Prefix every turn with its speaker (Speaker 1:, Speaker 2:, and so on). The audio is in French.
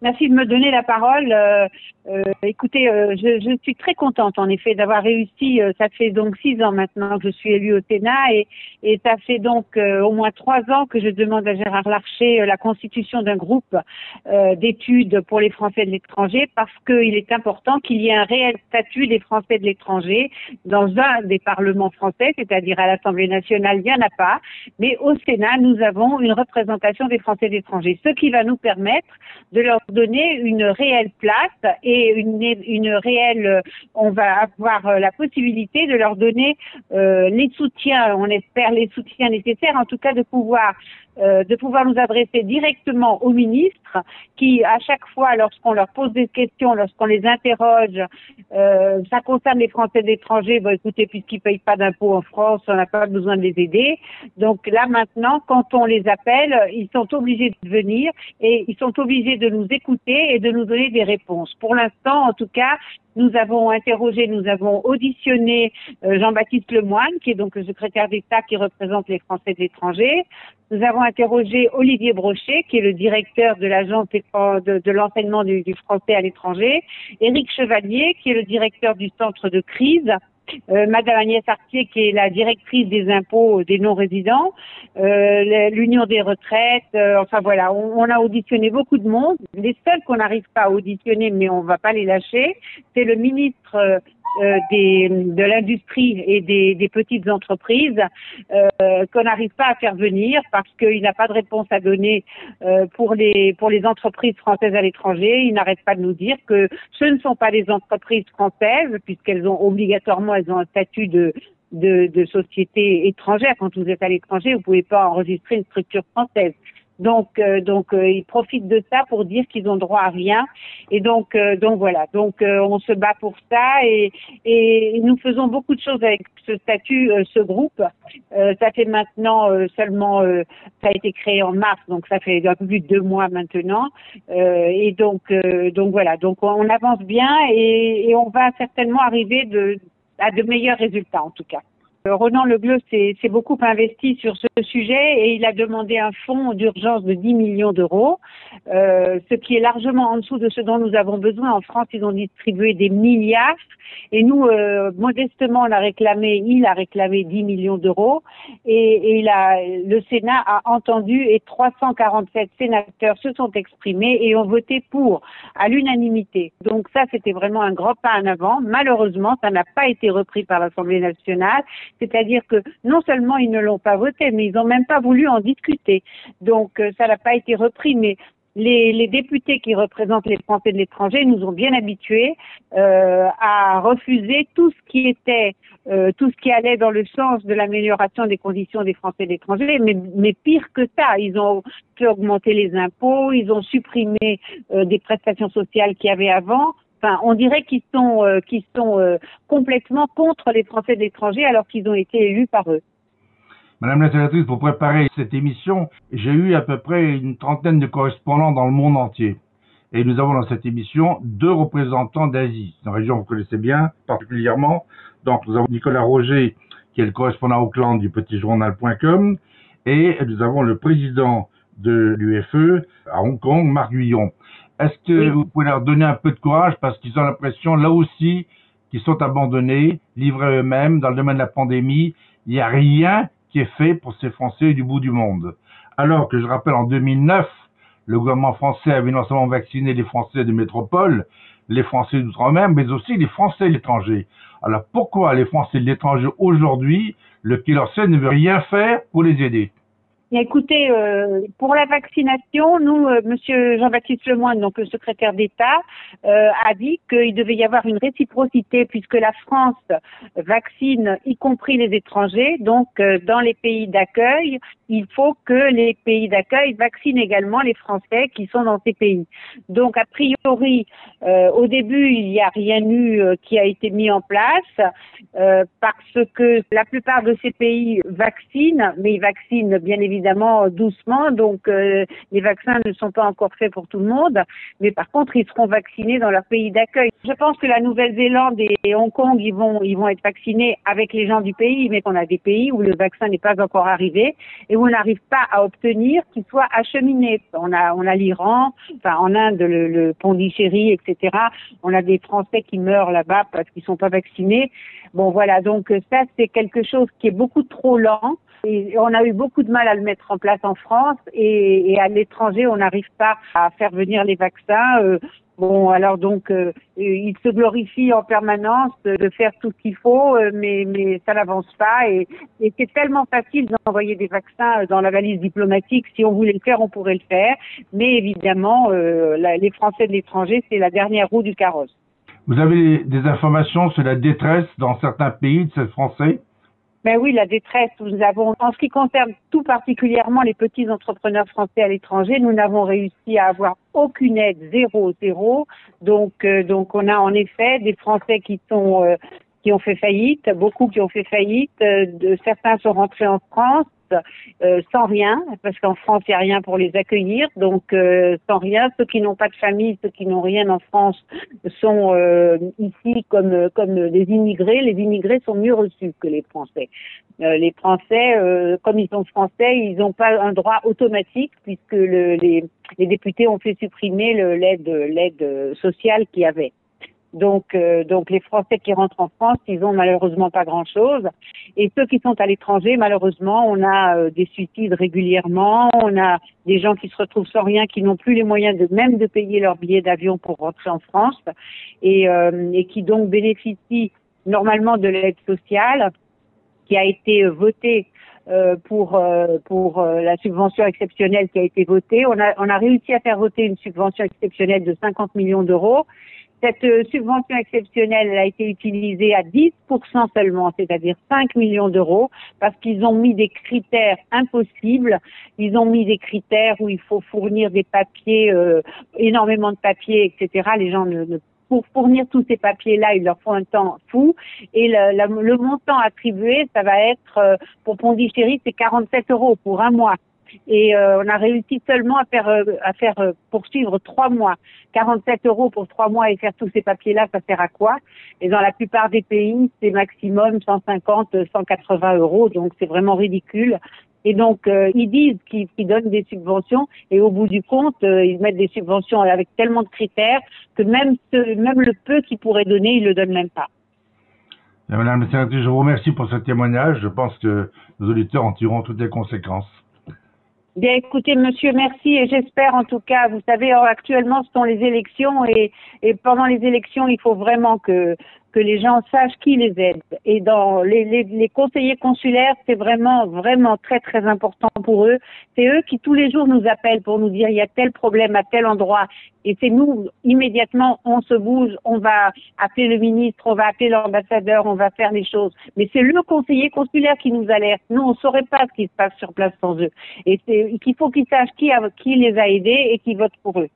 Speaker 1: Merci de me donner la parole. Euh, euh, écoutez, euh, je, je, suis très contente en effet d'avoir réussi. ça fait donc six ans maintenant que je suis élue au Sénat et, et ça fait donc au moins trois ans que je demande à Gérard Larcher la constitution d'un groupe d'études pour les Français de l'étranger parce qu'il est important qu'il y ait un réel statut des Français de l'étranger dans un des parlements français, c'est-à-dire à, l'Assemblée nationale, il n'y en a pas, mais au Sénat, nous avons une représentation des Français de l'étranger, ce qui va nous permettre de leur donner une réelle place et une, une réelle, on va avoir euh, la possibilité de leur donner euh, les soutiens, on espère les soutiens nécessaires, en tout cas de pouvoir euh, de pouvoir nous adresser directement aux ministres qui, à chaque fois, lorsqu'on leur pose des questions, lorsqu'on les interroge, euh, ça concerne les Français d'étranger, bon écoutez, puisqu'ils payent pas d'impôts en France, on n'a pas besoin de les aider. Donc là maintenant, quand on les appelle, ils sont obligés de venir et ils sont obligés de nous écouter et de nous donner des réponses. Pour l'instant, en tout cas, nous avons interrogé, nous avons auditionné euh, Jean-Baptiste Lemoine, qui est donc le secrétaire d'État qui représente les Français de l'étranger. Nous avons interrogé Olivier Brochet, qui est le directeur de l'agence de, l'enseignement du, du, français à l'étranger. Éric Chevalier, qui est le directeur du centre de crise. Euh, Madame Agnès Artier, qui est la directrice des impôts des non-résidents, euh, l'Union des retraites, euh, enfin voilà, on, a auditionné beaucoup de monde. Les seuls qu'on n'arrive pas à auditionner, mais on va pas les lâcher, c'est le ministre euh, des, de l'industrie et des, petites entreprises euh, qu'on n'arrive pas à faire venir parce qu'il n'a pas de réponse à donner euh, pour les pour les entreprises françaises à l'étranger. Il n'arrête pas de nous dire que ce ne sont pas des entreprises françaises puisqu'elles ont obligatoirement un statut de de, de société étrangère. Quand vous êtes à l'étranger, vous pouvez pas enregistrer une structure française. Donc, euh, donc euh, ils profitent de ça pour dire qu'ils ont droit à rien. Et donc, euh, donc voilà. Donc, on se bat pour ça et, et nous faisons beaucoup de choses avec ce statut, ce groupe. ça fait maintenant seulement, ça a été créé en mars, donc ça fait un peu plus de deux mois maintenant. et donc, donc voilà. Donc, on avance bien et, et on va certainement arriver de, à de meilleurs résultats en tout cas. Euh, Ronan Legleux s'est beaucoup investi sur ce sujet et il a demandé un fonds d'urgence de 10 millions d'euros, euh, ce qui est largement en dessous de ce dont nous avons besoin. En France, ils ont distribué des milliards et nous, euh, modestement, on a réclamé, il a réclamé 10 millions d'euros et, le Sénat a entendu et 347 sénateurs se sont exprimés et ont voté pour à l'unanimité. Donc ça, c'était vraiment un grand pas en avant. Malheureusement, ça n'a pas été repris par l'Assemblée nationale c'est-à-dire que non seulement ils ne l'ont pas voté, mais ils n'ont même pas voulu en discuter. Donc euh, ça n'a pas été repris, mais les, députés qui représentent les Français de l'étranger nous ont bien habitués euh, à refuser tout ce qui était, euh, tout ce qui allait dans le sens de l'amélioration des conditions des Français de l'étranger, mais, mais pire que ça, ils ont fait augmenter les impôts, ils ont supprimé des prestations sociales qu'il y avait avant, Enfin, on dirait qu'ils sont, euh, sont euh, complètement contre les Français de l'étranger alors qu'ils ont été élus par eux.
Speaker 2: Madame la sénatrice, pour préparer cette émission, j'ai eu à peu près une trentaine de correspondants dans le monde entier. Et nous avons dans cette émission deux représentants d'Asie, une région que vous connaissez bien particulièrement. Donc nous avons Nicolas Roger, qui est le correspondant Auckland du petitjournal.com, et nous avons le président de l'UFE à Hong Kong, Marc Guillon. Est-ce que vous pouvez leur donner un peu de courage parce qu'ils ont l'impression, là aussi, qu'ils sont abandonnés, livrés eux-mêmes dans le domaine de la pandémie. Il n'y a rien qui est fait pour ces Français du bout du monde. Alors que je rappelle, en 2009, le gouvernement français avait non seulement vacciné les Français de métropole, les Français d'outre-mer, mais aussi les Français de l'étranger. Alors pourquoi les Français de l'étranger aujourd'hui, le Quai ne veut rien faire pour les aider?
Speaker 1: Écoutez, euh, pour la vaccination, nous, euh, Monsieur Jean-Baptiste Lemoyne, donc le secrétaire d'État, euh, a dit qu'il devait y avoir une réciprocité puisque la France vaccine, y compris les étrangers. Donc, dans les pays d'accueil, il faut que les pays d'accueil vaccinent également les Français qui sont dans ces pays. Donc, a priori, au début, il n'y a rien eu qui a été mis en place parce que la plupart de ces pays vaccinent, mais ils vaccinent bien évidemment évidemment doucement, donc les vaccins ne sont pas encore faits pour tout le monde, mais par contre, ils seront vaccinés dans leur pays d'accueil. Je pense que la Nouvelle-Zélande et Hong Kong, ils vont, ils vont être vaccinés avec les gens du pays, mais qu'on a des pays où le vaccin n'est pas encore arrivé et où on n'arrive pas à obtenir qu'il soit acheminé. On a, on a l'Iran, enfin en Inde, le, le Pondichéry, etc. On a des Français qui meurent là-bas parce qu'ils sont pas vaccinés. Bon, voilà. Donc ça, c'est quelque chose qui est beaucoup trop lent. Et on a eu beaucoup de mal à le mettre en place en France et, et à l'étranger, on n'arrive pas à faire venir les vaccins. Euh, bon, alors donc, euh, il se glorifie en permanence de faire tout ce qu'il faut, euh, mais, mais ça n'avance pas. Et, et c'est tellement facile d'envoyer des vaccins dans la valise diplomatique. Si on voulait le faire, on pourrait le faire. Mais évidemment, les Français de l'étranger, c'est la dernière roue du carrosse.
Speaker 2: Vous avez des informations sur la détresse dans certains pays de ces Français?
Speaker 1: Ben oui, la détresse, nous avons, en ce qui concerne tout particulièrement les petits entrepreneurs français à l'étranger, nous n'avons réussi à avoir aucune aide, zéro, zéro. Donc, euh, donc on a en effet des Français qui sont euh, qui ont fait faillite, beaucoup qui ont fait faillite. Euh, certains sont rentrés en France euh, sans rien, parce qu'en France, il n'y a rien pour les accueillir. Donc, euh, sans rien, ceux qui n'ont pas de famille, ceux qui n'ont rien en France, sont euh, ici comme, comme des immigrés. Les immigrés sont mieux reçus que les Français. les Français, comme ils sont français, ils n'ont pas un droit automatique, puisque le, les, députés ont fait supprimer l'aide sociale qu'il y avait. Donc, euh, donc les Français qui rentrent en France, ils ont malheureusement pas grand-chose. Et ceux qui sont à l'étranger, malheureusement, on a euh, des suicides régulièrement, on a des gens qui se retrouvent sans rien, qui n'ont plus les moyens de même de payer leur billet d'avion pour rentrer en France, et, euh, et qui donc bénéficient normalement de l'aide sociale qui a été votée pour pour la subvention exceptionnelle qui a été votée. On a on a réussi à faire voter une subvention exceptionnelle de 50 millions d'euros cette euh, subvention exceptionnelle a été utilisée à 10% seulement, c'est-à-dire 5 millions d'euros, parce qu'ils ont mis des critères impossibles. Ils ont mis des critères où il faut fournir des papiers, euh, énormément de papiers, etc. Les gens ne, ne pour fournir tous ces papiers-là, il leur faut un temps fou. Et le, le montant attribué, ça va être, euh, pour Pondichéry, c'est 47 euros pour un mois et euh, on a réussi seulement à faire euh, euh, poursuivre trois mois. 47 euros pour trois mois et faire tous ces papiers-là, ça sert à quoi? Et dans la plupart des pays, c'est maximum 150, 180 euros, donc c'est vraiment ridicule. Et donc, ils disent qu'ils donnent des subventions et au bout du compte, ils mettent des subventions avec tellement de critères que même, ce, même le peu qu'ils pourraient donner, ils le donnent même pas.
Speaker 2: Madame la sénatrice, je vous remercie pour ce témoignage. Je pense que nos auditeurs en tireront toutes les conséquences.
Speaker 1: Bien, écoutez, monsieur, merci et j'espère en tout cas, vous savez, actuellement ce sont les élections et, et pendant les élections, il faut vraiment que que les gens sachent qui les aide. Et dans les, les, les conseillers consulaires, c'est vraiment, vraiment très, très important pour eux. C'est eux qui tous les jours nous appellent pour nous dire il y a tel problème à tel endroit. Et c'est nous, immédiatement, on se bouge, on va appeler le ministre, on va appeler l'ambassadeur, on va faire les choses. Mais c'est le conseiller consulaire qui nous alerte. Nous, on ne saurait pas ce qui se passe sur place sans eux. Et c'est qu'il faut qu'ils sachent qui, qui les a aidés et qui vote pour eux.